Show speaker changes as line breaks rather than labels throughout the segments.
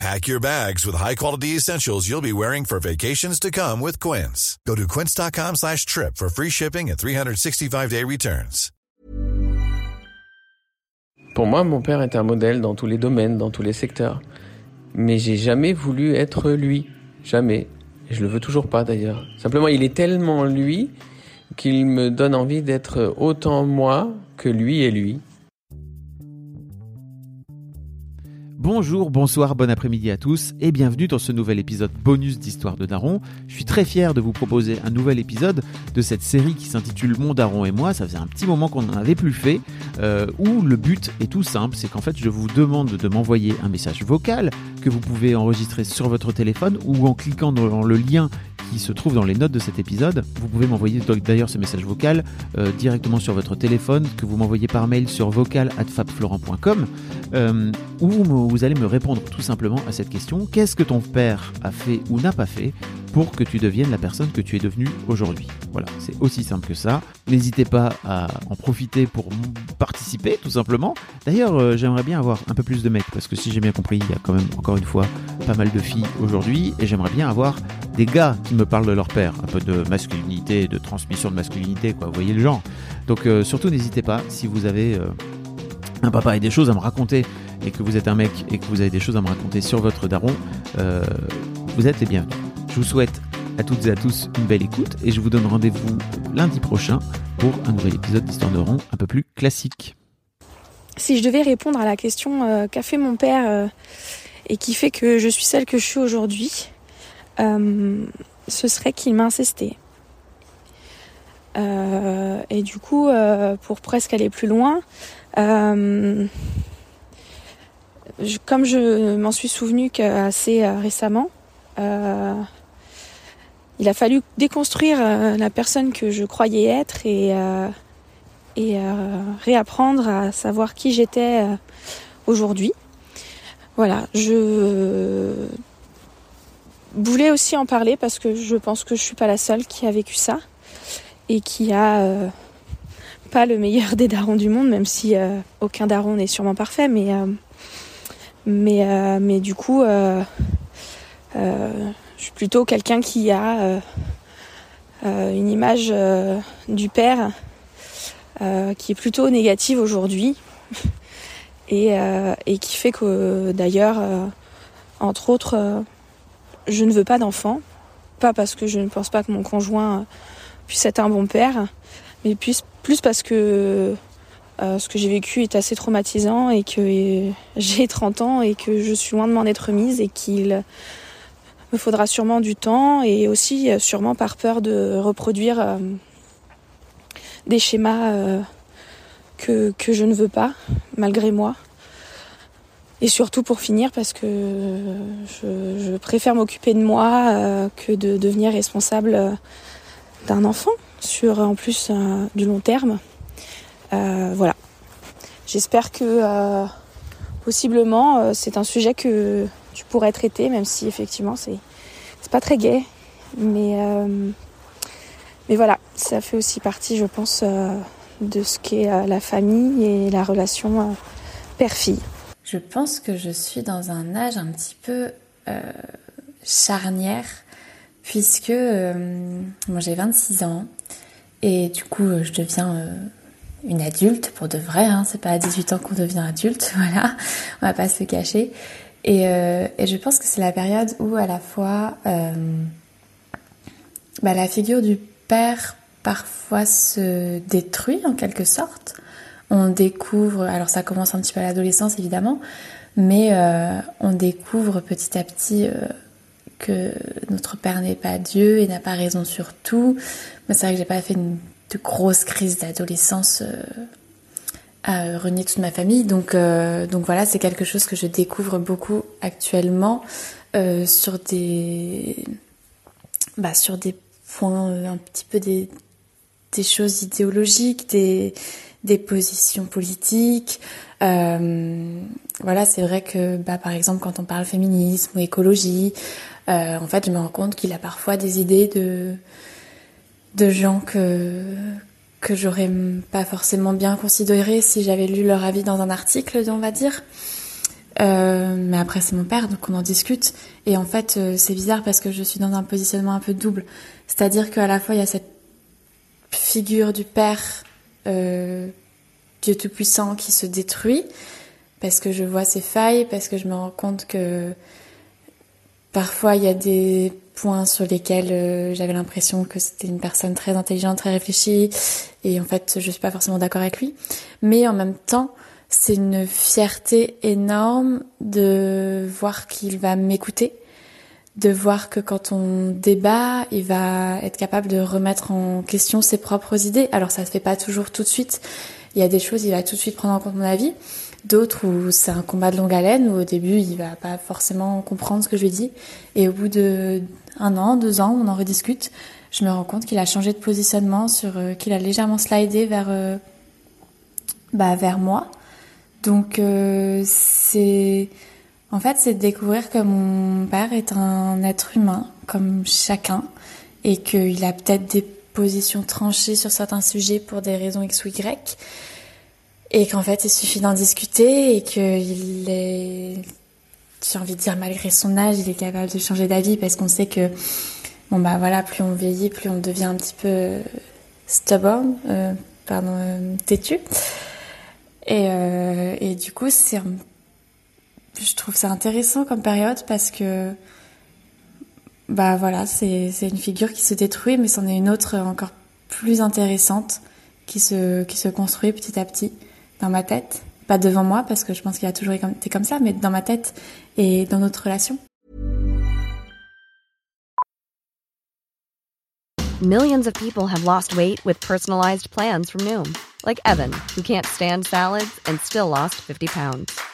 Pack your bags with high-quality essentials you'll be wearing for vacations to come with Quince. Go to quince.com slash trip for free shipping and 365-day returns.
Pour moi, mon père est un modèle dans tous les domaines, dans tous les secteurs. Mais j'ai jamais voulu être lui. Jamais. Et je le veux toujours pas d'ailleurs. Simplement, il est tellement lui qu'il me donne envie d'être autant moi que lui et lui.
Bonjour, bonsoir, bon après-midi à tous et bienvenue dans ce nouvel épisode bonus d'Histoire de Daron. Je suis très fier de vous proposer un nouvel épisode de cette série qui s'intitule Mon Daron et moi. Ça faisait un petit moment qu'on n'en avait plus fait, euh, où le but est tout simple, c'est qu'en fait je vous demande de m'envoyer un message vocal que vous pouvez enregistrer sur votre téléphone ou en cliquant dans le lien qui se trouve dans les notes de cet épisode. Vous pouvez m'envoyer d'ailleurs ce message vocal euh, directement sur votre téléphone, que vous m'envoyez par mail sur vocal@fabflorent.com, euh, où vous allez me répondre tout simplement à cette question qu'est-ce que ton père a fait ou n'a pas fait pour que tu deviennes la personne que tu es devenue aujourd'hui? Voilà, c'est aussi simple que ça. N'hésitez pas à en profiter pour participer, tout simplement. D'ailleurs, euh, j'aimerais bien avoir un peu plus de mecs, parce que si j'ai bien compris, il y a quand même, encore une fois, pas mal de filles aujourd'hui, et j'aimerais bien avoir des gars qui me parlent de leur père, un peu de masculinité, de transmission de masculinité, quoi, vous voyez le genre. Donc euh, surtout, n'hésitez pas, si vous avez... Euh, un papa et des choses à me raconter et que vous êtes un mec et que vous avez des choses à me raconter sur votre daron, vous êtes les bienvenus. Je vous souhaite à toutes et à tous une belle écoute et je vous donne rendez-vous lundi prochain pour un nouvel épisode d'Histoire de rond un peu plus classique.
Si je devais répondre à la question euh, qu'a fait mon père euh, et qui fait que je suis celle que je suis aujourd'hui, euh, ce serait qu'il m'a incesté. et du coup, pour presque aller plus loin, comme je m'en suis souvenu assez récemment, il a fallu déconstruire euh, la personne que je croyais être et, euh, et euh, réapprendre à savoir qui j'étais aujourd'hui. Voilà, je voulais aussi en parler parce que je pense que je suis pas la seule qui a vécu ça et qui a pas le meilleur des darons du monde, même si aucun daron n'est sûrement parfait, mais mais mais du coup je suis plutôt quelqu'un qui a euh, euh, une image euh, du père qui est plutôt négative aujourd'hui et, qui fait que d'ailleurs, entre autres, je ne veux pas d'enfant. Pas parce que je ne pense pas que mon conjoint puisse être un bon père, mais plus, parce que ce que j'ai vécu est assez traumatisant et que j'ai 30 ans et que je suis loin de m'en être mise et qu'il me faudra sûrement du temps et aussi euh, sûrement par peur de reproduire euh, des schémas euh, que, je ne veux pas, malgré moi. Et surtout pour finir, parce que je, préfère m'occuper de moi que de devenir responsable d'un enfant sur en plus du long terme. voilà. J'espère que possiblement c'est un sujet que tu pourrais traiter, même si effectivement c'est c'est pas très gai, mais euh, mais voilà, ça fait aussi partie, je pense, euh, de ce qu'est euh, la famille et la relation père-fille.
Je pense que je suis dans un âge un petit peu charnière, puisque moi j'ai 26 ans et du coup je deviens une adulte pour de vrai, hein, c'est pas à 18 ans qu'on devient adulte, voilà, on va pas se cacher. Et, euh, et je pense que c'est la période où à la fois euh, bah, la figure du père parfois se détruit en quelque sorte. On découvre, alors ça commence un petit peu à l'adolescence évidemment, mais euh, on découvre petit à petit euh, que notre père n'est pas Dieu et n'a pas raison sur tout. C'est vrai que j'ai pas fait une, de grosse crise d'adolescence euh, à renier toute ma famille. Donc, donc voilà, c'est quelque chose que je découvre beaucoup actuellement sur des, bah, sur des points un petit peu des des choses idéologiques, des, des positions politiques. Euh, voilà, c'est vrai que, bah, par exemple, quand on parle féminisme ou écologie, euh, en fait, je me rends compte qu'il a parfois des idées de de gens que que j'aurais pas forcément bien considéré si j'avais lu leur avis dans un article, on va dire. Euh, mais après c'est mon père, donc on en discute. Et en fait, euh, c'est bizarre parce que je suis dans un positionnement un peu double. C'est-à-dire qu'à la fois il y a cette figure du père, euh, Dieu tout-puissant, qui se détruit parce que je vois ses failles, parce que je me rends compte que parfois il y a des points sur lesquels euh, j'avais l'impression que c'était une personne très intelligente, très réfléchie, et en fait je suis pas forcément d'accord avec lui. Mais en même temps, c'est une fierté énorme de voir qu'il va m'écouter, de voir que quand on débat, il va être capable de remettre en question ses propres idées. Alors ça se fait pas toujours tout de suite. Il y a des choses, il va tout de suite prendre en compte mon avis. D'autres où c'est un combat de longue haleine, où au début il va pas forcément comprendre ce que je lui dis. Et au bout de un an, deux ans, on en rediscute. Je me rends compte qu'il a changé de positionnement, sur euh, qu'il a légèrement slidé vers euh, bah, vers moi. Donc euh, c'est en fait c'est de découvrir que mon père est un être humain comme chacun et qu'il a peut-être des positions tranchées sur certains sujets pour des raisons X ou Y et qu'en fait il suffit d'en discuter et qu'il est j'ai envie de dire malgré son âge il est capable de changer d'avis parce qu'on sait que bon bah voilà plus on vieillit plus on devient un petit peu stubborn euh, pardon euh, têtu. Et, euh, et du coup, c'est, je trouve ça intéressant comme période parce que, bah voilà, c'est, une figure qui se détruit, mais c'en est une autre encore plus intéressante qui se, qui se construit petit à petit dans ma tête. Pas devant moi parce que je pense qu'il a toujours été comme ça, mais dans ma tête et dans notre relation.
Millions of people have lost weight with personalized plans from Noom, like Evan, who can't stand salads and still lost 50 pounds.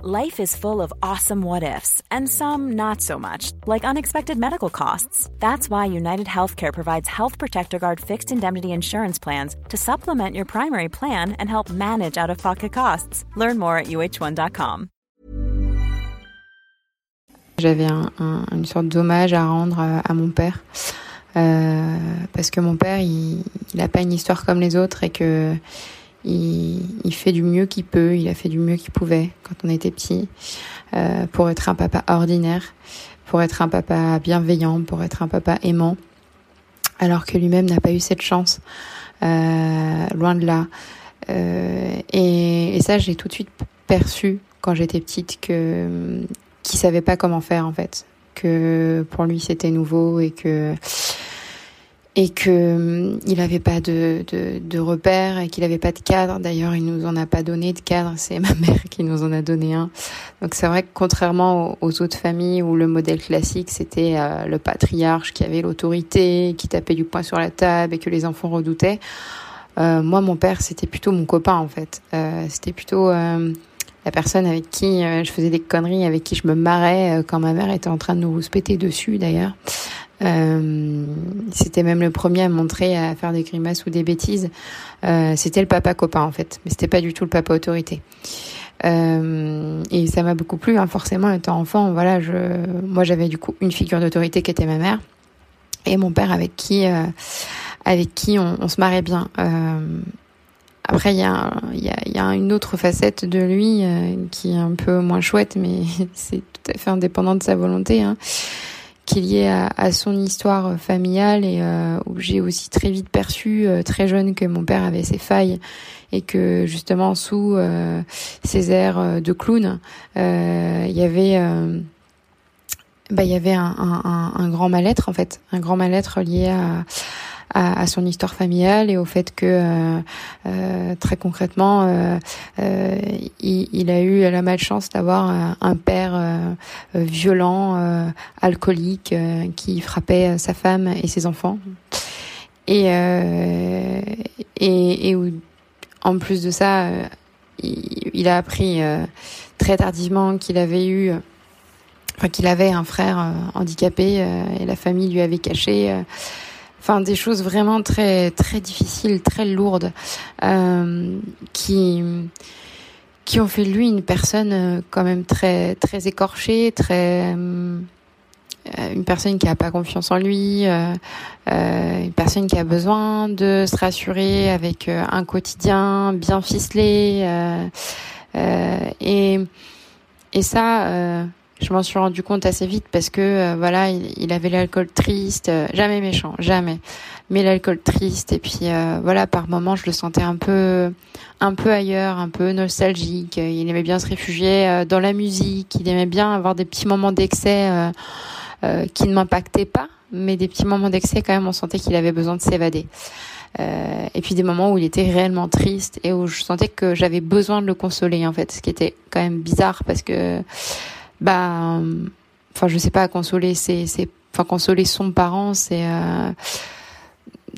Life is full of awesome what ifs, and some not so much, like unexpected medical costs. That's why United Healthcare provides Health Protector Guard fixed indemnity insurance plans to supplement your primary plan and help manage out of pocket costs. Learn more at uh1.com.
J'avais un, un, une sorte d'hommage à rendre à, mon père. Euh, parce que mon père, il n'a pas une histoire comme les autres et que il, il fait du mieux qu'il peut, il a fait du mieux qu'il pouvait quand on était petit, euh, pour être un papa ordinaire, pour être un papa bienveillant, pour être un papa aimant, alors que lui-même n'a pas eu cette chance, euh, loin de là. Euh, et, et, ça, j'ai tout de suite perçu quand j'étais petite que qu'il savait pas comment faire en fait, que pour lui c'était nouveau et que et que hum, il n'avait pas de, de, de repères et qu'il n'avait pas de cadre. D'ailleurs, il nous en a pas donné de cadre. C'est ma mère qui nous en a donné un. Donc c'est vrai que contrairement aux, autres familles où le modèle classique c'était euh, le patriarche qui avait l'autorité, qui tapait du poing sur la table et que les enfants redoutaient. Euh, moi, mon père, c'était plutôt mon copain en fait. Euh, c'était plutôt euh, la personne avec qui euh, je faisais des conneries, avec qui je me marrais quand ma mère était en train de nous péter dessus d'ailleurs. Euh, c'était même le premier à montrer à faire des grimaces ou des bêtises. Euh, c'était le papa copain en fait, mais c'était pas du tout le papa autorité. Euh, et ça m'a beaucoup plu, hein, forcément étant enfant. Voilà, je, moi j'avais du coup une figure d'autorité qui était ma mère et mon père avec qui, euh, avec qui on, on, se marrait bien. Euh, après, il y, a, y, a, y a une autre facette de lui euh, qui est un peu moins chouette, mais c'est tout à fait indépendant de sa volonté. Hein qui est lié à, à, son histoire familiale et euh, où j'ai aussi très vite perçu euh, très jeune que mon père avait ses failles et que justement sous euh, ses airs de clown euh, il y avait bah il y avait un, un, un grand mal-être en fait. Un grand mal-être lié à à, son histoire familiale et au fait que très concrètement, il, il, a eu la malchance d'avoir un père violent, alcoolique, qui frappait sa femme et ses enfants. Et, et, et en plus de ça, il, a appris très tardivement qu'il avait eu, enfin qu'il avait un frère euh, handicapé euh, et la famille lui avait caché. Euh, enfin, des choses vraiment très très difficiles, très lourdes, qui qui ont fait de lui une personne quand même très très écorchée, très une personne qui n'a pas confiance en lui, euh, une personne qui a besoin de se rassurer avec un quotidien bien ficelé. Euh, et, et ça, euh, je m'en suis rendu compte assez vite parce que euh, voilà, il, avait l'alcool triste, jamais méchant, jamais, mais l'alcool triste. Et puis voilà, par moments, je le sentais un peu, un peu ailleurs, un peu nostalgique. Il aimait bien se réfugier dans la musique. Il aimait bien avoir des petits moments d'excès qui ne m'impactaient pas, mais des petits moments d'excès quand même. On sentait qu'il avait besoin de s'évader. Euh, et puis des moments où il était réellement triste et où je sentais que j'avais besoin de le consoler en fait, ce qui était quand même bizarre parce que bah enfin je sais pas consoler c'est enfin consoler son parent c'est euh,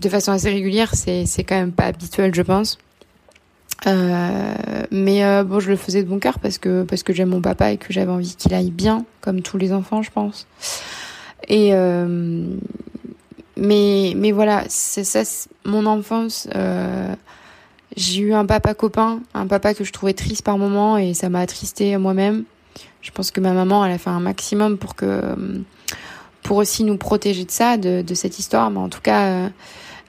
de façon assez régulière c'est c'est quand même pas habituel je pense. Euh, mais euh, bon, je le faisais de bon cœur parce que parce que j'aime mon papa et que j'avais envie qu'il aille bien, comme tous les enfants, je pense. Et euh, mais mais voilà, c'est ça mon enfance. Euh, j'ai eu un papa copain, un papa que je trouvais triste par moment et ça m'a attristé moi-même. Je pense que ma maman, elle a fait un maximum pour que pour aussi nous protéger de ça, de, de cette histoire. Mais en tout cas, euh,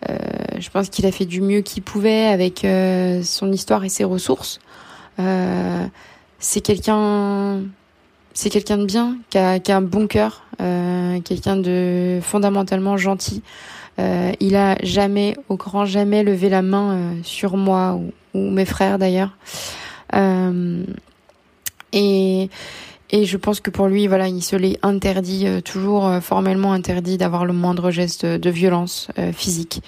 euh je pense qu'il a fait du mieux qu'il pouvait avec euh, son histoire et ses ressources. Euh, c'est quelqu'un c'est quelqu'un de bien, qui a, qui a un bon cœur, euh, quelqu'un de fondamentalement gentil. Euh, il a jamais, au grand jamais, levé la main euh, sur moi ou, ou mes frères d'ailleurs. Euh, et et je pense que pour lui, voilà, il se l'est interdit, euh, toujours formellement interdit d'avoir le moindre geste de violence physique.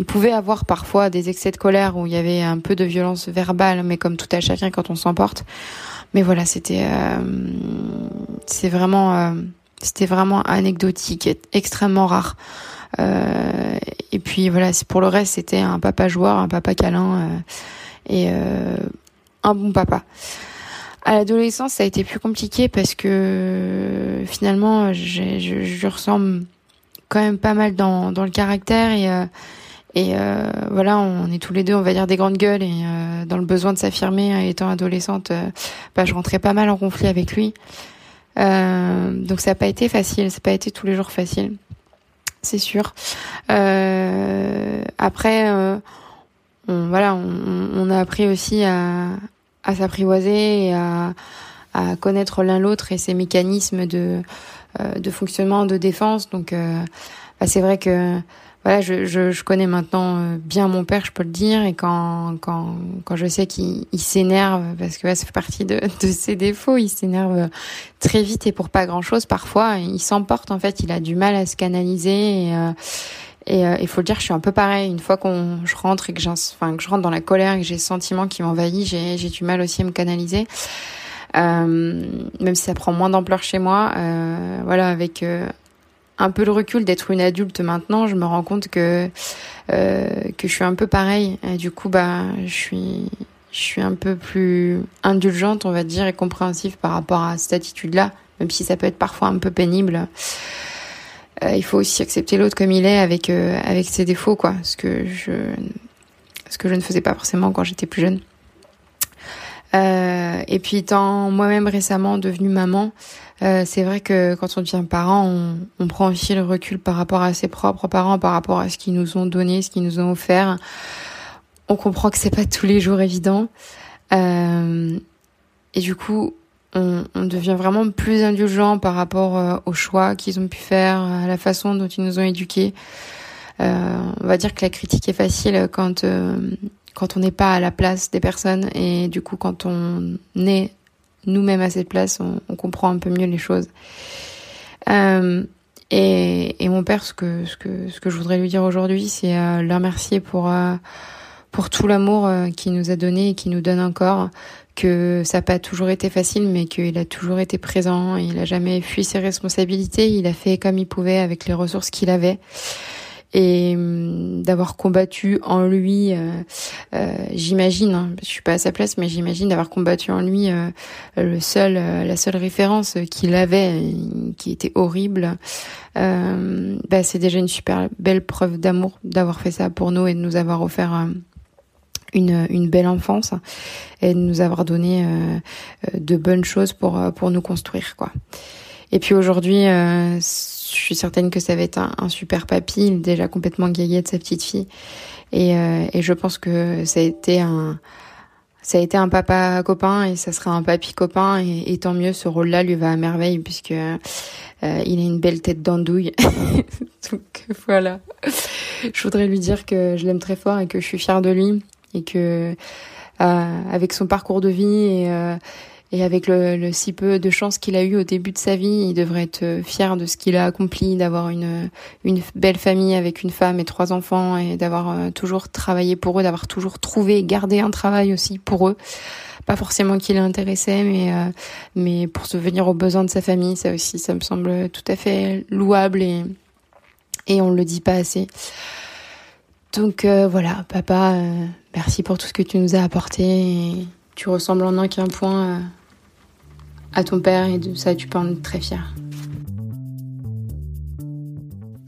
Il pouvait avoir parfois des excès de colère où il y avait un peu de violence verbale, mais comme tout à chacun quand on s'emporte. Mais voilà, c'était euh, c'est vraiment euh, c'était vraiment anecdotique, extrêmement rare. Euh, et puis voilà, pour le reste, c'était un papa joueur, un papa câlin et un bon papa. À l'adolescence, ça a été plus compliqué parce que finalement, je, je ressemble quand même pas mal dans, dans le caractère et et euh, voilà, on est tous les deux, on va dire, des grandes gueules. Et euh, dans le besoin de s'affirmer, hein, étant adolescente, euh, bah, je rentrais pas mal en conflit avec lui. donc ça n'a pas été facile, ça n'a pas été tous les jours facile, c'est sûr. après, on, voilà, on, on, a appris aussi à, à s'apprivoiser et à, à connaître l'un l'autre et ses mécanismes de, de fonctionnement, de défense. Donc bah, c'est vrai que voilà, je, je, je, connais maintenant euh, bien mon père, je peux le dire, et quand quand quand je sais qu'il s'énerve parce que ça fait partie de, de ses défauts, il s'énerve très vite et pour pas grand chose parfois, il s'emporte en fait, il a du mal à se canaliser euh, et euh, il faut le dire, je suis un peu pareil. Une fois qu'on je rentre et que, enfin, que je rentre dans la colère et que j'ai ce sentiment qui m'envahit, j'ai j'ai du mal aussi à me canaliser. Euh, même si ça prend moins d'ampleur chez moi, euh, voilà, avec un peu le recul d'être une adulte maintenant, je me rends compte que euh, que je suis un peu pareil. Et du coup, bah, je suis je suis un peu plus indulgente, on va dire, et compréhensive par rapport à cette attitude-là, même si ça peut être parfois un peu pénible. Euh, il faut aussi accepter l'autre comme il est, avec euh, avec ses défauts, quoi. Ce que je ce que je ne faisais pas forcément quand j'étais plus jeune. Euh, et puis étant moi-même récemment devenue maman, euh, c'est vrai que quand on devient parent, on, on, prend aussi le recul par rapport à ses propres parents, par rapport à ce qu'ils nous ont donné, ce qu'ils nous ont offert. On comprend que c'est pas tous les jours évident. Euh, et du coup, on, devient vraiment plus indulgent par rapport euh, aux choix qu'ils ont pu faire, à la façon dont ils nous ont éduqués. Euh, on va dire que la critique est facile quand quand on n'est pas à la place des personnes et du coup quand on est nous-mêmes à cette place, on, comprend un peu mieux les choses. Euh, Et, et mon père, ce que, ce que, ce que je voudrais lui dire aujourd'hui, c'est euh, le remercier pour, euh, pour tout l'amour euh, qu'il nous a donné et qu'il nous donne encore. Que ça n'a pas toujours été facile, mais qu'il a toujours été présent. Il a jamais fui ses responsabilités. Il a fait comme il pouvait avec les ressources qu'il avait et hum, d'avoir combattu en lui, euh, euh, j'imagine, hein, je suis pas à sa place, mais j'imagine d'avoir combattu en lui euh, le seul, la seule référence qu'il avait, qui était horrible. bah, c'est déjà une super belle preuve d'amour d'avoir fait ça pour nous et de nous avoir offert une, une belle enfance et de nous avoir donné de bonnes choses pour pour nous construire quoi. Et puis aujourd'hui, je suis certaine que ça va être un, super papy. Il est déjà complètement gaillé de sa petite fille. Et, euh, et, je pense que ça a été un, ça a été un papa copain et ça sera un papy copain. Et, et tant mieux, ce rôle-là lui va à merveille puisque euh, il a une belle tête d'andouille. Donc voilà. Je voudrais lui dire que je l'aime très fort et que je suis fière de lui et que euh, avec son parcours de vie et euh, et avec le, le, si peu de chance qu'il a eu au début de sa vie, il devrait être fier de ce qu'il a accompli, d'avoir une, une belle famille avec une femme et trois enfants et d'avoir euh, toujours travaillé pour eux, d'avoir toujours trouvé et gardé un travail aussi pour eux. Pas forcément qu'il les intéressait, mais, euh, mais pour se venir aux besoins de sa famille, ça aussi, ça me semble tout à fait louable et, et on le dit pas assez. Donc euh, voilà, papa, merci pour tout ce que tu nous as apporté. Tu ressembles en un qu'un point à ton père et de ça tu peux en être très fier.